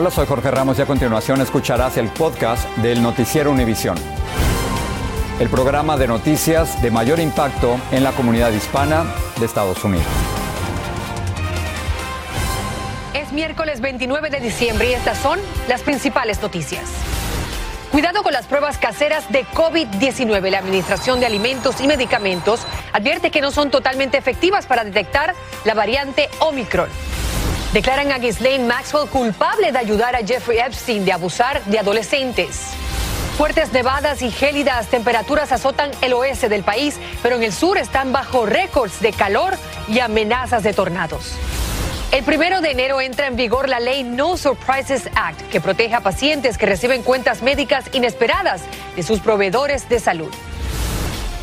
Hola, soy Jorge Ramos y a continuación escucharás el podcast del Noticiero Univisión. El programa de noticias de mayor impacto en la comunidad hispana de Estados Unidos. Es miércoles 29 de diciembre y estas son las principales noticias. Cuidado con las pruebas caseras de COVID-19. La Administración de Alimentos y Medicamentos advierte que no son totalmente efectivas para detectar la variante Omicron. Declaran a Ghislaine Maxwell culpable de ayudar a Jeffrey Epstein de abusar de adolescentes. Fuertes nevadas y gélidas temperaturas azotan el oeste del país, pero en el sur están bajo récords de calor y amenazas de tornados. El primero de enero entra en vigor la ley No Surprises Act, que protege a pacientes que reciben cuentas médicas inesperadas de sus proveedores de salud.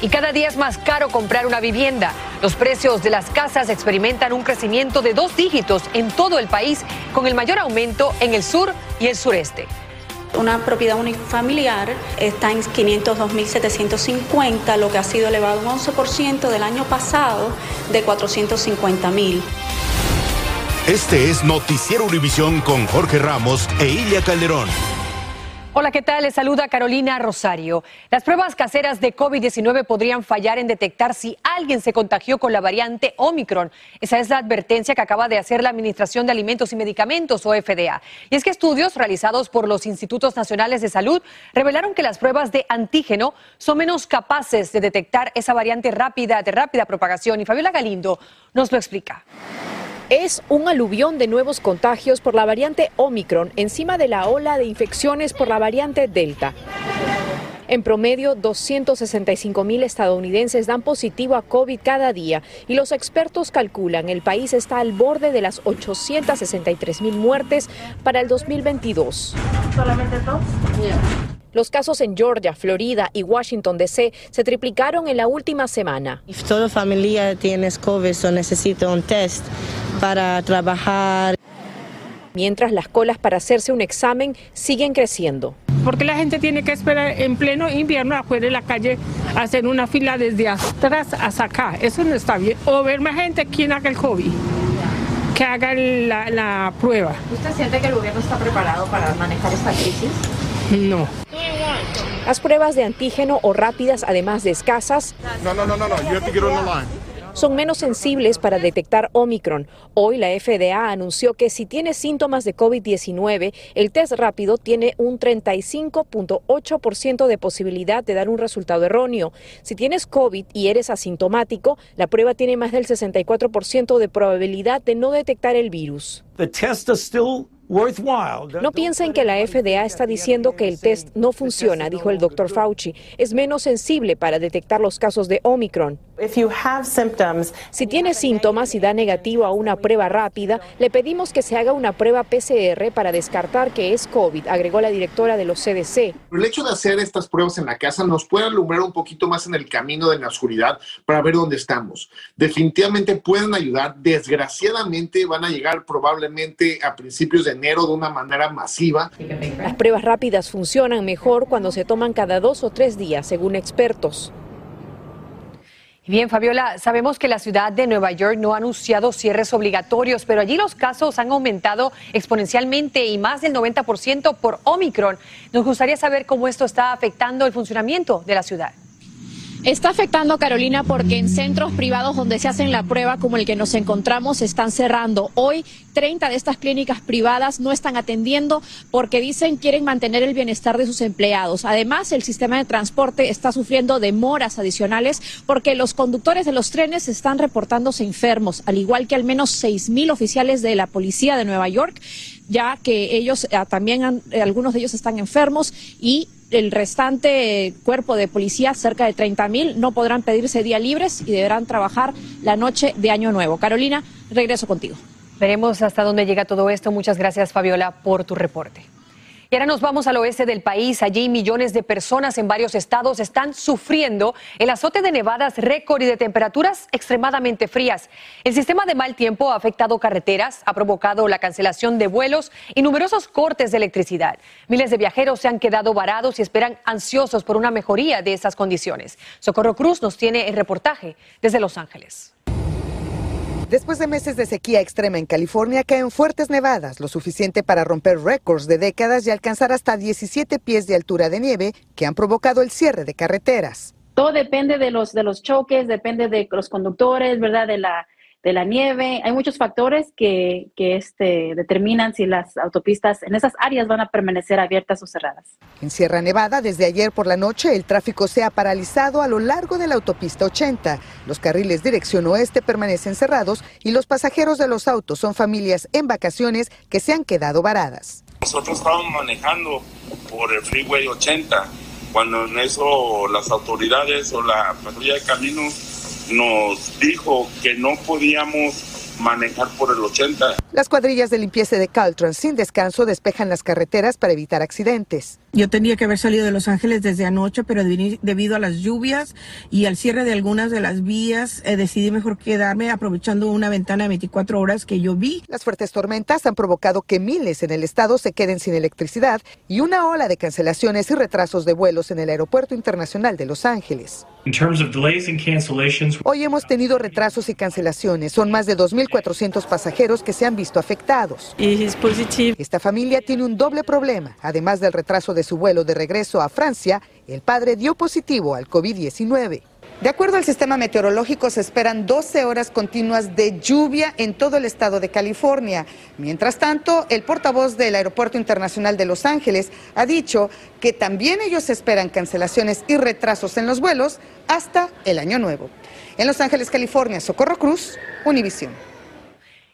Y cada día es más caro comprar una vivienda. Los precios de las casas experimentan un crecimiento de dos dígitos en todo el país, con el mayor aumento en el sur y el sureste. Una propiedad unifamiliar está en 502.750, lo que ha sido elevado un 11% del año pasado de 450.000. Este es Noticiero Univisión con Jorge Ramos e Ilia Calderón. Hola, ¿qué tal? Les saluda Carolina Rosario. Las pruebas caseras de COVID-19 podrían fallar en detectar si alguien se contagió con la variante Omicron. Esa es la advertencia que acaba de hacer la Administración de Alimentos y Medicamentos, o FDA. Y es que estudios realizados por los Institutos Nacionales de Salud revelaron que las pruebas de antígeno son menos capaces de detectar esa variante rápida, de rápida propagación. Y Fabiola Galindo nos lo explica es un aluvión de nuevos contagios por la variante Omicron encima de la ola de infecciones por la variante Delta. En promedio, 265 mil estadounidenses dan positivo a COVID cada día y los expertos calculan el país está al borde de las 863 mil muertes para el 2022. ¿Solamente dos? Los casos en Georgia, Florida y Washington DC se triplicaron en la última semana. Si toda familia tiene COVID o necesita un test para trabajar. Mientras las colas para hacerse un examen siguen creciendo. Porque la gente tiene que esperar en pleno invierno afuera de la calle hacer una fila desde atrás hasta acá. Eso no está bien. O ver más gente quien haga el COVID que haga la, la, prueba. ¿Usted siente que el gobierno está preparado para manejar esta crisis? No. Las pruebas de antígeno o rápidas, además de escasas, no, no, no, no, no. You have to get on the line son menos sensibles para detectar Omicron. Hoy la FDA anunció que si tienes síntomas de COVID-19, el test rápido tiene un 35.8% de posibilidad de dar un resultado erróneo. Si tienes COVID y eres asintomático, la prueba tiene más del 64% de probabilidad de no detectar el virus. No piensen que la FDA está diciendo que el test no funciona, dijo el doctor Fauci. Es menos sensible para detectar los casos de Omicron. Si tiene síntomas y da negativo a una prueba rápida, le pedimos que se haga una prueba PCR para descartar que es COVID, agregó la directora de los CDC. El hecho de hacer estas pruebas en la casa nos puede alumbrar un poquito más en el camino de la oscuridad para ver dónde estamos. Definitivamente pueden ayudar. Desgraciadamente van a llegar probablemente a principios de enero de una manera masiva. Las pruebas rápidas funcionan mejor cuando se toman cada dos o tres días, según expertos. Bien, Fabiola, sabemos que la ciudad de Nueva York no ha anunciado cierres obligatorios, pero allí los casos han aumentado exponencialmente y más del 90% por Omicron. Nos gustaría saber cómo esto está afectando el funcionamiento de la ciudad. Está afectando, Carolina, porque en centros privados donde se hacen la prueba, como el que nos encontramos, están cerrando. Hoy, 30 de estas clínicas privadas no están atendiendo porque dicen quieren mantener el bienestar de sus empleados. Además, el sistema de transporte está sufriendo demoras adicionales porque los conductores de los trenes están reportándose enfermos, al igual que al menos 6.000 oficiales de la policía de Nueva York ya que ellos eh, también eh, algunos de ellos están enfermos y el restante cuerpo de policía, cerca de 30 mil, no podrán pedirse días libres y deberán trabajar la noche de Año Nuevo. Carolina, regreso contigo. Veremos hasta dónde llega todo esto. Muchas gracias, Fabiola, por tu reporte. Y ahora nos vamos al oeste del país. Allí millones de personas en varios estados están sufriendo el azote de nevadas récord y de temperaturas extremadamente frías. El sistema de mal tiempo ha afectado carreteras, ha provocado la cancelación de vuelos y numerosos cortes de electricidad. Miles de viajeros se han quedado varados y esperan ansiosos por una mejoría de esas condiciones. Socorro Cruz nos tiene el reportaje desde Los Ángeles. Después de meses de sequía extrema en California, caen fuertes nevadas, lo suficiente para romper récords de décadas y alcanzar hasta 17 pies de altura de nieve que han provocado el cierre de carreteras. Todo depende de los, de los choques, depende de los conductores, ¿verdad? De la, de la nieve. Hay muchos factores que, que este, determinan si las autopistas en esas áreas van a permanecer abiertas o cerradas. En Sierra Nevada, desde ayer por la noche, el tráfico se ha paralizado a lo largo de la autopista 80. Los carriles dirección oeste permanecen cerrados y los pasajeros de los autos son familias en vacaciones que se han quedado varadas. Nosotros estábamos manejando por el Freeway 80 cuando en eso las autoridades o la patrulla de caminos nos dijo que no podíamos manejar por el 80. Las cuadrillas de limpieza de Caltrans sin descanso despejan las carreteras para evitar accidentes. Yo tenía que haber salido de Los Ángeles desde anoche, pero debido a las lluvias y al cierre de algunas de las vías, eh, decidí mejor quedarme aprovechando una ventana de 24 horas que yo vi. Las fuertes tormentas han provocado que miles en el estado se queden sin electricidad y una ola de cancelaciones y retrasos de vuelos en el Aeropuerto Internacional de Los Ángeles. Hoy hemos tenido retrasos y cancelaciones. Son más de 2.400 pasajeros que se han visto afectados. Esta familia tiene un doble problema. Además del retraso de su vuelo de regreso a Francia, el padre dio positivo al COVID-19. De acuerdo al sistema meteorológico, se esperan 12 horas continuas de lluvia en todo el estado de California. Mientras tanto, el portavoz del Aeropuerto Internacional de Los Ángeles ha dicho que también ellos esperan cancelaciones y retrasos en los vuelos hasta el año nuevo. En Los Ángeles, California, Socorro Cruz, Univisión.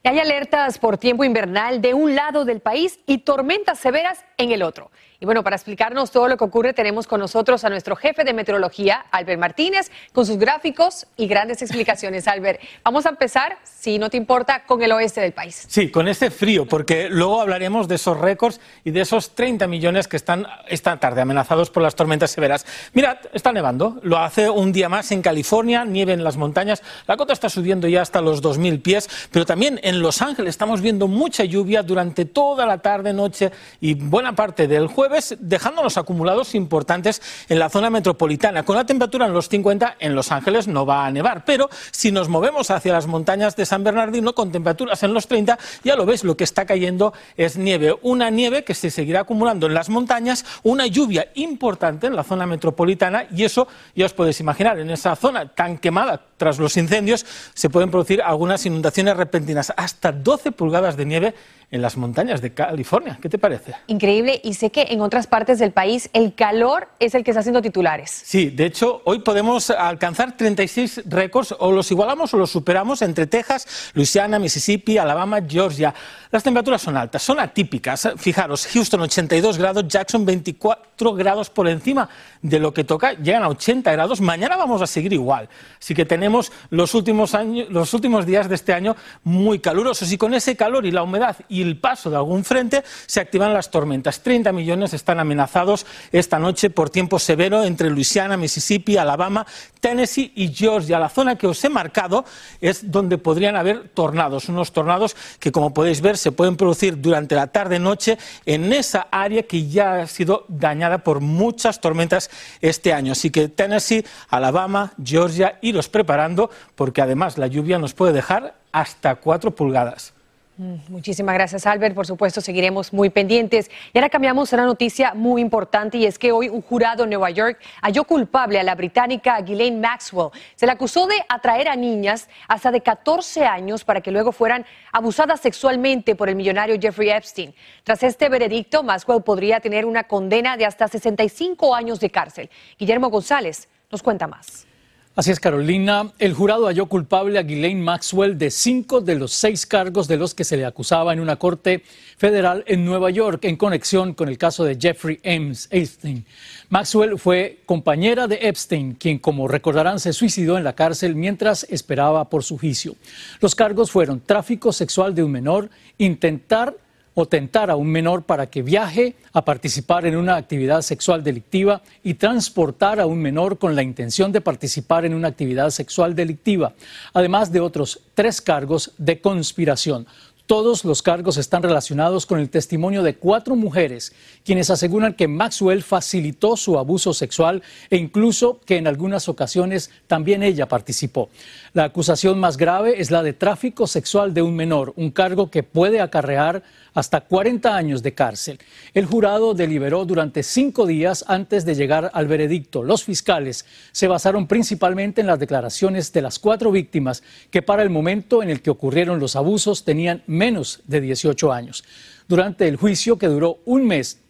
Hay alertas por tiempo invernal de un lado del país y tormentas severas en el otro. Y bueno, para explicarnos todo lo que ocurre, tenemos con nosotros a nuestro jefe de meteorología, Albert Martínez, con sus gráficos y grandes explicaciones. Albert, vamos a empezar, si no te importa, con el oeste del país. Sí, con este frío, porque luego hablaremos de esos récords y de esos 30 millones que están esta tarde amenazados por las tormentas severas. Mirad, está nevando, lo hace un día más en California, nieve en las montañas, la cota está subiendo ya hasta los 2.000 pies, pero también en Los Ángeles estamos viendo mucha lluvia durante toda la tarde, noche y buena parte del jueves dejando los acumulados importantes en la zona metropolitana. Con la temperatura en los 50, en Los Ángeles no va a nevar, pero si nos movemos hacia las montañas de San Bernardino con temperaturas en los 30, ya lo ves, lo que está cayendo es nieve. Una nieve que se seguirá acumulando en las montañas, una lluvia importante en la zona metropolitana y eso ya os podéis imaginar, en esa zona tan quemada tras los incendios se pueden producir algunas inundaciones repentinas, hasta 12 pulgadas de nieve en las montañas de California. ¿Qué te parece? Increíble. Y sé que en otras partes del país el calor es el que está haciendo titulares. Sí, de hecho, hoy podemos alcanzar 36 récords, o los igualamos o los superamos entre Texas, Luisiana, Mississippi, Alabama, Georgia. Las temperaturas son altas, son atípicas. Fijaros, Houston 82 grados, Jackson 24 grados por encima de lo que toca, llegan a 80 grados. Mañana vamos a seguir igual. Así que tenemos los últimos, años, los últimos días de este año muy calurosos y con ese calor y la humedad y el paso de algún frente, se activan las tormentas. 30 millones están amenazados esta noche por tiempo severo entre Luisiana, Mississippi, Alabama, Tennessee y Georgia. La zona que os he marcado es donde podrían haber tornados, unos tornados que, como podéis ver, se pueden producir durante la tarde-noche en esa área que ya ha sido dañada por muchas tormentas este año. Así que Tennessee, Alabama, Georgia, iros preparando porque además la lluvia nos puede dejar hasta cuatro pulgadas. Mm, muchísimas gracias, Albert. Por supuesto, seguiremos muy pendientes. Y ahora cambiamos a una noticia muy importante y es que hoy un jurado en Nueva York halló culpable a la británica Ghislaine Maxwell. Se le acusó de atraer a niñas hasta de 14 años para que luego fueran abusadas sexualmente por el millonario Jeffrey Epstein. Tras este veredicto, Maxwell podría tener una condena de hasta 65 años de cárcel. Guillermo González nos cuenta más. Así es, Carolina. El jurado halló culpable a Ghislaine Maxwell de cinco de los seis cargos de los que se le acusaba en una corte federal en Nueva York en conexión con el caso de Jeffrey Ames Epstein. Maxwell fue compañera de Epstein, quien, como recordarán, se suicidó en la cárcel mientras esperaba por su juicio. Los cargos fueron tráfico sexual de un menor, intentar o tentar a un menor para que viaje a participar en una actividad sexual delictiva y transportar a un menor con la intención de participar en una actividad sexual delictiva, además de otros tres cargos de conspiración. Todos los cargos están relacionados con el testimonio de cuatro mujeres, quienes aseguran que Maxwell facilitó su abuso sexual e incluso que en algunas ocasiones también ella participó. La acusación más grave es la de tráfico sexual de un menor, un cargo que puede acarrear hasta 40 años de cárcel. El jurado deliberó durante cinco días antes de llegar al veredicto. Los fiscales se basaron principalmente en las declaraciones de las cuatro víctimas que para el momento en el que ocurrieron los abusos tenían menos de 18 años. Durante el juicio, que duró un mes,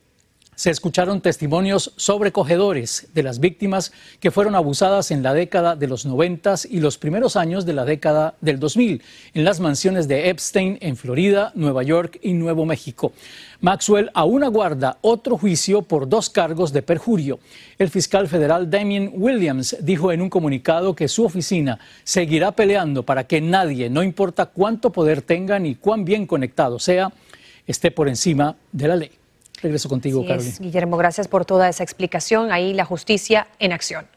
se escucharon testimonios sobrecogedores de las víctimas que fueron abusadas en la década de los 90 y los primeros años de la década del 2000 en las mansiones de Epstein en Florida, Nueva York y Nuevo México. Maxwell aún aguarda otro juicio por dos cargos de perjurio. El fiscal federal Damien Williams dijo en un comunicado que su oficina seguirá peleando para que nadie, no importa cuánto poder tenga ni cuán bien conectado sea, esté por encima de la ley. Regreso contigo, Carolina. Guillermo, gracias por toda esa explicación. Ahí la justicia en acción.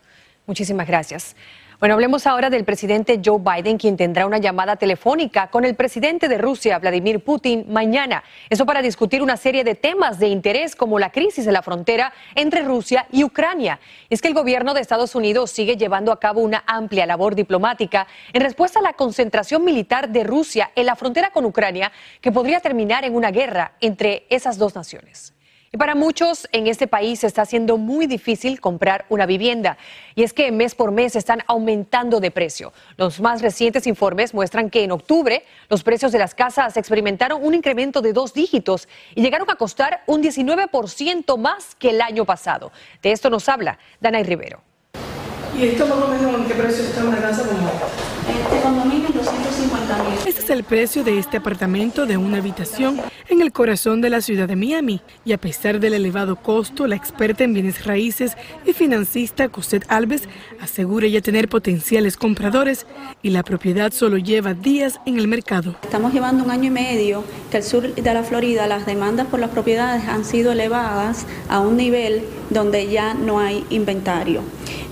Muchísimas gracias. Bueno, hablemos ahora del presidente Joe Biden, quien tendrá una llamada telefónica con el presidente de Rusia, Vladimir Putin, mañana. Eso para discutir una serie de temas de interés como la crisis en la frontera entre Rusia y Ucrania. Es que el gobierno de Estados Unidos sigue llevando a cabo una amplia labor diplomática en respuesta a la concentración militar de Rusia en la frontera con Ucrania, que podría terminar en una guerra entre esas dos naciones. Y para muchos en este país está siendo muy difícil comprar una vivienda. Y es que mes por mes están aumentando de precio. Los más recientes informes muestran que en octubre los precios de las casas experimentaron un incremento de dos dígitos y llegaron a costar un 19% más que el año pasado. De esto nos habla Dana Rivero. ¿Y esto más o menos en qué precio está una casa como? Este condominio 250 mil. Este es el precio de este apartamento de una habitación en el corazón de la ciudad de Miami. Y a pesar del elevado costo, la experta en bienes raíces y financista Cosette Alves asegura ya tener potenciales compradores y la propiedad solo lleva días en el mercado. Estamos llevando un año y medio que el sur de la Florida las demandas por las propiedades han sido elevadas a un nivel donde ya no hay inventario.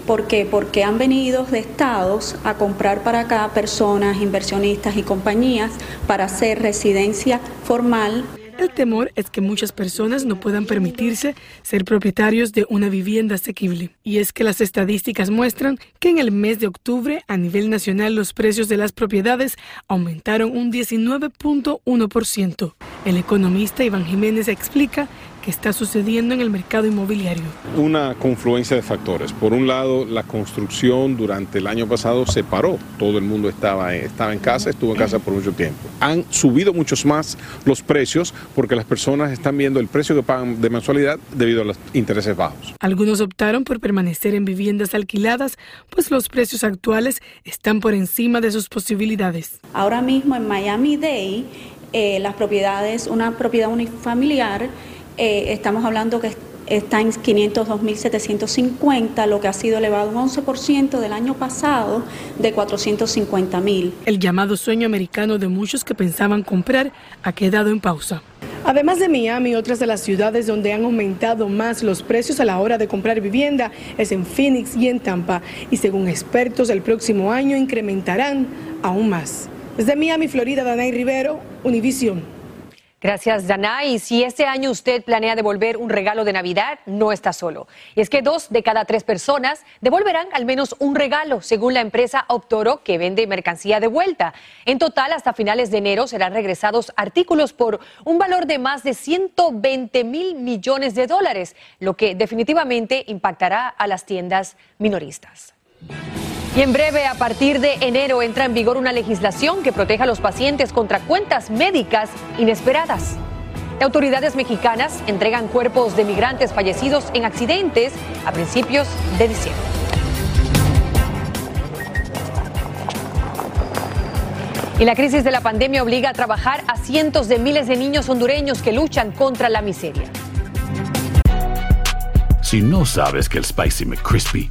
¿Por qué? Porque han venido de estados a comprar para acá personas, inversionistas y compañías para hacer residencia formal. El temor es que muchas personas no puedan permitirse ser propietarios de una vivienda asequible. Y es que las estadísticas muestran que en el mes de octubre a nivel nacional los precios de las propiedades aumentaron un 19.1%. El economista Iván Jiménez explica que está sucediendo en el mercado inmobiliario. Una confluencia de factores. Por un lado, la construcción durante el año pasado se paró. Todo el mundo estaba, estaba en casa, estuvo en casa por mucho tiempo. Han subido muchos más los precios porque las personas están viendo el precio que pagan de mensualidad debido a los intereses bajos. Algunos optaron por permanecer en viviendas alquiladas, pues los precios actuales están por encima de sus posibilidades. Ahora mismo en Miami Dade, eh, las propiedades, una propiedad unifamiliar, eh, estamos hablando que está en 502.750, lo que ha sido elevado un 11% del año pasado de 450.000. El llamado sueño americano de muchos que pensaban comprar ha quedado en pausa. Además de Miami, otras de las ciudades donde han aumentado más los precios a la hora de comprar vivienda es en Phoenix y en Tampa. Y según expertos, el próximo año incrementarán aún más. Desde Miami, Florida, Danay Rivero, Univision. Gracias, Dana. Y si este año usted planea devolver un regalo de Navidad, no está solo. Y es que dos de cada tres personas devolverán al menos un regalo, según la empresa Optoro, que vende mercancía de vuelta. En total, hasta finales de enero serán regresados artículos por un valor de más de 120 mil millones de dólares, lo que definitivamente impactará a las tiendas minoristas. Y en breve, a partir de enero, entra en vigor una legislación que proteja a los pacientes contra cuentas médicas inesperadas. Autoridades mexicanas entregan cuerpos de migrantes fallecidos en accidentes a principios de diciembre. Y la crisis de la pandemia obliga a trabajar a cientos de miles de niños hondureños que luchan contra la miseria. Si no sabes que el Spicy McCrispy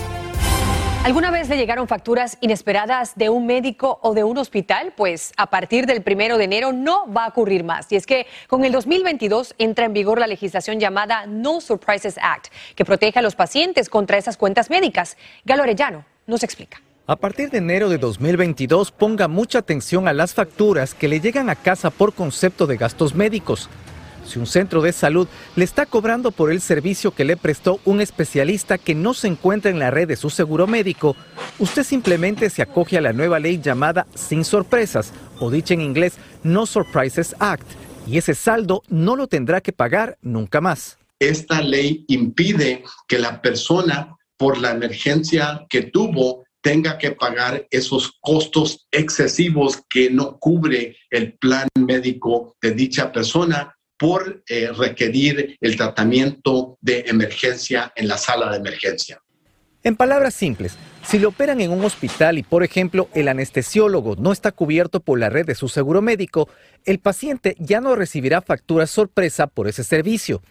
¿Alguna vez le llegaron facturas inesperadas de un médico o de un hospital? Pues a partir del primero de enero no va a ocurrir más. Y es que con el 2022 entra en vigor la legislación llamada No Surprises Act, que protege a los pacientes contra esas cuentas médicas. Galo Arellano nos explica. A partir de enero de 2022, ponga mucha atención a las facturas que le llegan a casa por concepto de gastos médicos. Si un centro de salud le está cobrando por el servicio que le prestó un especialista que no se encuentra en la red de su seguro médico, usted simplemente se acoge a la nueva ley llamada Sin Sorpresas, o dicha en inglés No Surprises Act, y ese saldo no lo tendrá que pagar nunca más. Esta ley impide que la persona, por la emergencia que tuvo, tenga que pagar esos costos excesivos que no cubre el plan médico de dicha persona por eh, requerir el tratamiento de emergencia en la sala de emergencia. En palabras simples, si lo operan en un hospital y, por ejemplo, el anestesiólogo no está cubierto por la red de su seguro médico, el paciente ya no recibirá factura sorpresa por ese servicio.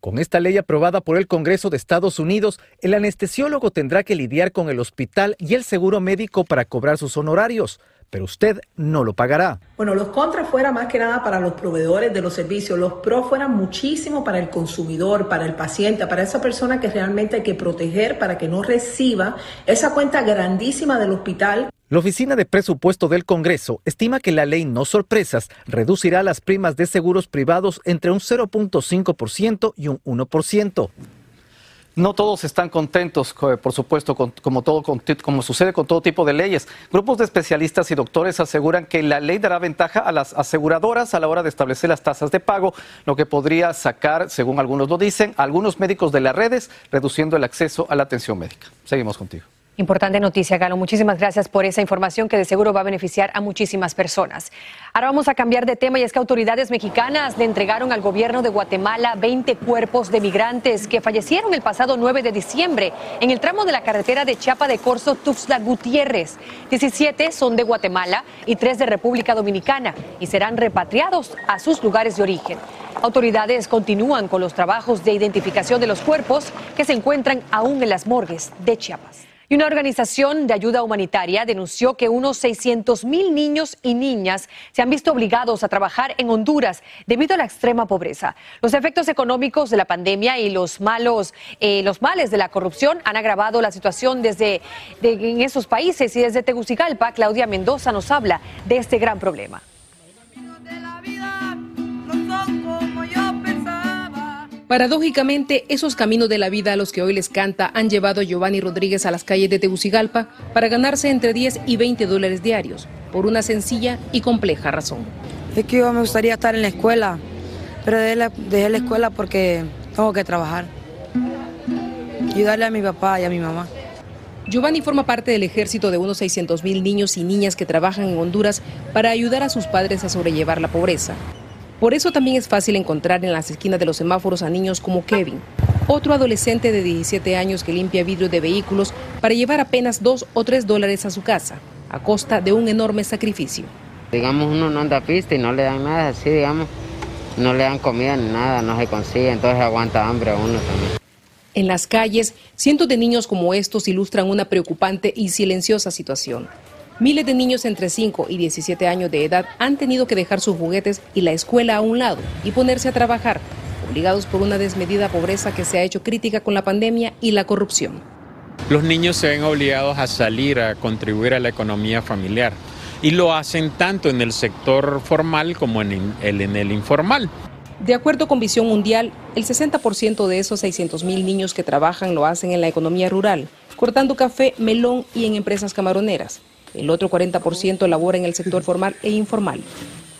Con esta ley aprobada por el Congreso de Estados Unidos, el anestesiólogo tendrá que lidiar con el hospital y el seguro médico para cobrar sus honorarios pero usted no lo pagará. Bueno, los contras fuera más que nada para los proveedores de los servicios, los pros fueran muchísimo para el consumidor, para el paciente, para esa persona que realmente hay que proteger para que no reciba esa cuenta grandísima del hospital. La Oficina de Presupuesto del Congreso estima que la ley No Sorpresas reducirá las primas de seguros privados entre un 0.5% y un 1%. No todos están contentos, por supuesto, como, todo, como sucede con todo tipo de leyes. Grupos de especialistas y doctores aseguran que la ley dará ventaja a las aseguradoras a la hora de establecer las tasas de pago, lo que podría sacar, según algunos lo dicen, a algunos médicos de las redes, reduciendo el acceso a la atención médica. Seguimos contigo. Importante noticia, Galo. Muchísimas gracias por esa información que de seguro va a beneficiar a muchísimas personas. Ahora vamos a cambiar de tema y es que autoridades mexicanas le entregaron al gobierno de Guatemala 20 cuerpos de migrantes que fallecieron el pasado 9 de diciembre en el tramo de la carretera de Chiapa de Corzo, Tuxtla Gutiérrez. 17 son de Guatemala y 3 de República Dominicana y serán repatriados a sus lugares de origen. Autoridades continúan con los trabajos de identificación de los cuerpos que se encuentran aún en las morgues de Chiapas. Y una organización de ayuda humanitaria denunció que unos 600 mil niños y niñas se han visto obligados a trabajar en Honduras debido a la extrema pobreza. Los efectos económicos de la pandemia y los malos, eh, los males de la corrupción han agravado la situación desde en esos países y desde Tegucigalpa, Claudia Mendoza nos habla de este gran problema. Paradójicamente, esos caminos de la vida a los que hoy les canta han llevado a Giovanni Rodríguez a las calles de Tegucigalpa para ganarse entre 10 y 20 dólares diarios, por una sencilla y compleja razón. Es que yo me gustaría estar en la escuela, pero dejé la, dejé la escuela porque tengo que trabajar. Ayudarle a mi papá y a mi mamá. Giovanni forma parte del ejército de unos 600 mil niños y niñas que trabajan en Honduras para ayudar a sus padres a sobrellevar la pobreza. Por eso también es fácil encontrar en las esquinas de los semáforos a niños como Kevin, otro adolescente de 17 años que limpia vidrio de vehículos para llevar apenas 2 o 3 dólares a su casa, a costa de un enorme sacrificio. Digamos, uno no anda pista y no le dan nada, así digamos, no le dan comida ni nada, no se consigue, entonces aguanta hambre a uno también. En las calles, cientos de niños como estos ilustran una preocupante y silenciosa situación. Miles de niños entre 5 y 17 años de edad han tenido que dejar sus juguetes y la escuela a un lado y ponerse a trabajar, obligados por una desmedida pobreza que se ha hecho crítica con la pandemia y la corrupción. Los niños se ven obligados a salir a contribuir a la economía familiar y lo hacen tanto en el sector formal como en el, en el informal. De acuerdo con Visión Mundial, el 60% de esos 600.000 niños que trabajan lo hacen en la economía rural, cortando café, melón y en empresas camaroneras. El otro 40% labora en el sector formal e informal.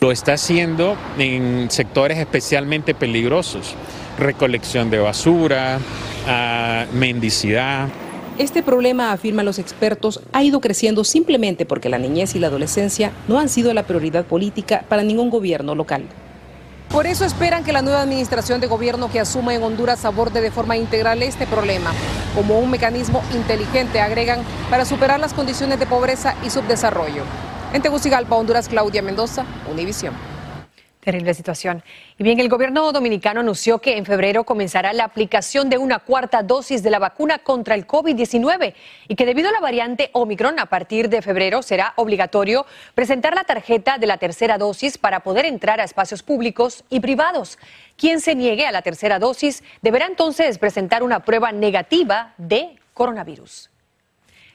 Lo está haciendo en sectores especialmente peligrosos, recolección de basura, uh, mendicidad. Este problema, afirman los expertos, ha ido creciendo simplemente porque la niñez y la adolescencia no han sido la prioridad política para ningún gobierno local. Por eso esperan que la nueva administración de gobierno que asuma en Honduras aborde de forma integral este problema, como un mecanismo inteligente, agregan, para superar las condiciones de pobreza y subdesarrollo. En Tegucigalpa, Honduras, Claudia Mendoza, Univisión. Terrible situación. Y bien, el gobierno dominicano anunció que en febrero comenzará la aplicación de una cuarta dosis de la vacuna contra el COVID-19 y que debido a la variante Omicron a partir de febrero será obligatorio presentar la tarjeta de la tercera dosis para poder entrar a espacios públicos y privados. Quien se niegue a la tercera dosis deberá entonces presentar una prueba negativa de coronavirus.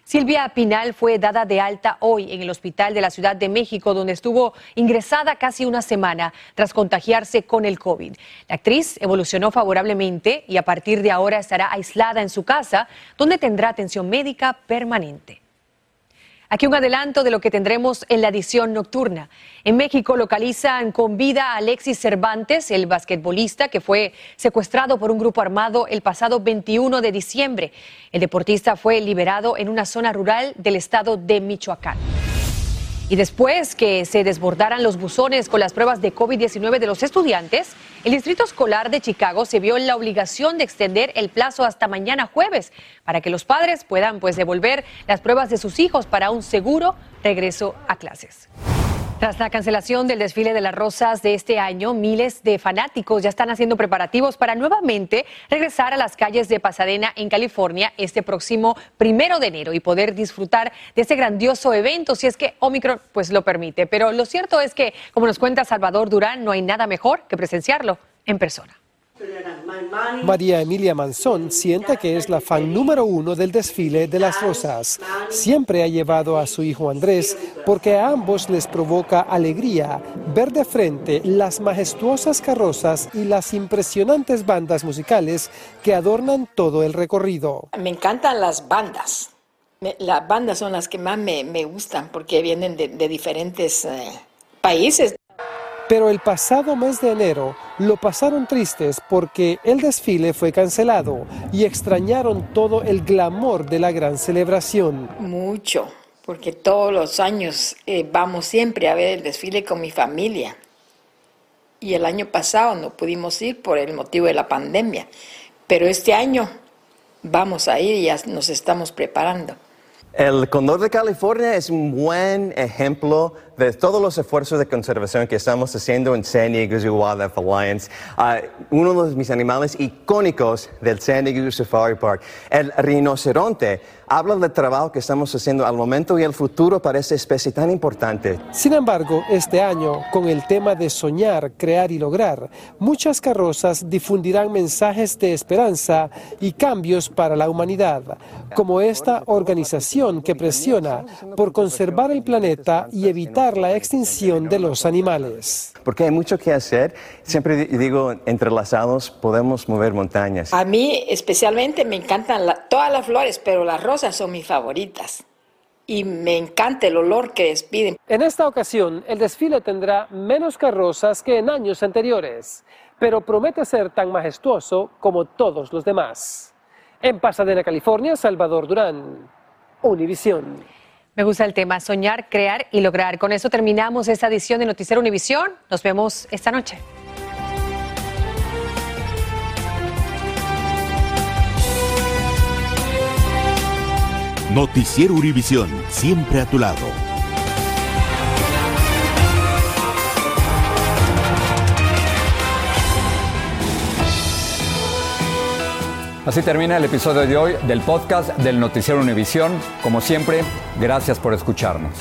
Silvia Pinal fue dada de alta hoy en el hospital de la Ciudad de México, donde estuvo ingresada casi una semana tras contagiarse con el COVID. La actriz evolucionó favorablemente y a partir de ahora estará aislada en su casa, donde tendrá atención médica permanente. Aquí un adelanto de lo que tendremos en la edición nocturna. En México localizan con vida a Alexis Cervantes, el basquetbolista que fue secuestrado por un grupo armado el pasado 21 de diciembre. El deportista fue liberado en una zona rural del estado de Michoacán. Y después que se desbordaran los buzones con las pruebas de COVID-19 de los estudiantes, el Distrito Escolar de Chicago se vio en la obligación de extender el plazo hasta mañana jueves para que los padres puedan pues devolver las pruebas de sus hijos para un seguro regreso a clases. Tras la cancelación del desfile de las rosas de este año, miles de fanáticos ya están haciendo preparativos para nuevamente regresar a las calles de Pasadena, en California, este próximo primero de enero y poder disfrutar de este grandioso evento, si es que Omicron pues lo permite. Pero lo cierto es que, como nos cuenta Salvador Durán, no hay nada mejor que presenciarlo en persona. María Emilia Manzón siente que es la fan número uno del desfile de las rosas. Siempre ha llevado a su hijo Andrés porque a ambos les provoca alegría ver de frente las majestuosas carrozas y las impresionantes bandas musicales que adornan todo el recorrido. Me encantan las bandas. las bandas son las que más me, gustan porque vienen de, diferentes eh, países. Pero el pasado mes de enero lo pasaron tristes porque el desfile fue cancelado y extrañaron todo el glamour de la gran celebración. Mucho, porque todos los años eh, vamos siempre a ver el desfile con mi familia. Y el año pasado no pudimos ir por el motivo de la pandemia, pero este año vamos a ir y ya nos estamos preparando. El Condor de California es un buen ejemplo de todos los esfuerzos de conservación que estamos haciendo en San Diego Wildlife Alliance, uh, uno de mis animales icónicos del San Diego Safari Park, el rinoceronte, habla del trabajo que estamos haciendo al momento y el futuro para esta especie tan importante. Sin embargo, este año, con el tema de soñar, crear y lograr, muchas carrozas difundirán mensajes de esperanza y cambios para la humanidad, como esta organización que presiona por conservar el planeta y evitar la extinción de los animales. Porque hay mucho que hacer. Siempre digo, entrelazados podemos mover montañas. A mí especialmente me encantan todas las flores, pero las rosas son mis favoritas. Y me encanta el olor que despiden. En esta ocasión, el desfile tendrá menos carrozas que en años anteriores, pero promete ser tan majestuoso como todos los demás. En Pasadena, California, Salvador Durán, Univisión. Me gusta el tema, soñar, crear y lograr. Con eso terminamos esta edición de Noticiero Univisión. Nos vemos esta noche. Noticiero Univisión, siempre a tu lado. Así termina el episodio de hoy del podcast del Noticiero Univisión. Como siempre, gracias por escucharnos.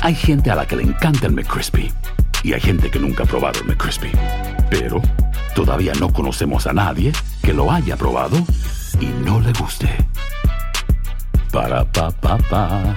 Hay gente a la que le encanta el McCrispy y hay gente que nunca ha probado el McCrispy. Pero todavía no conocemos a nadie que lo haya probado y no le guste. Para pa pa pa.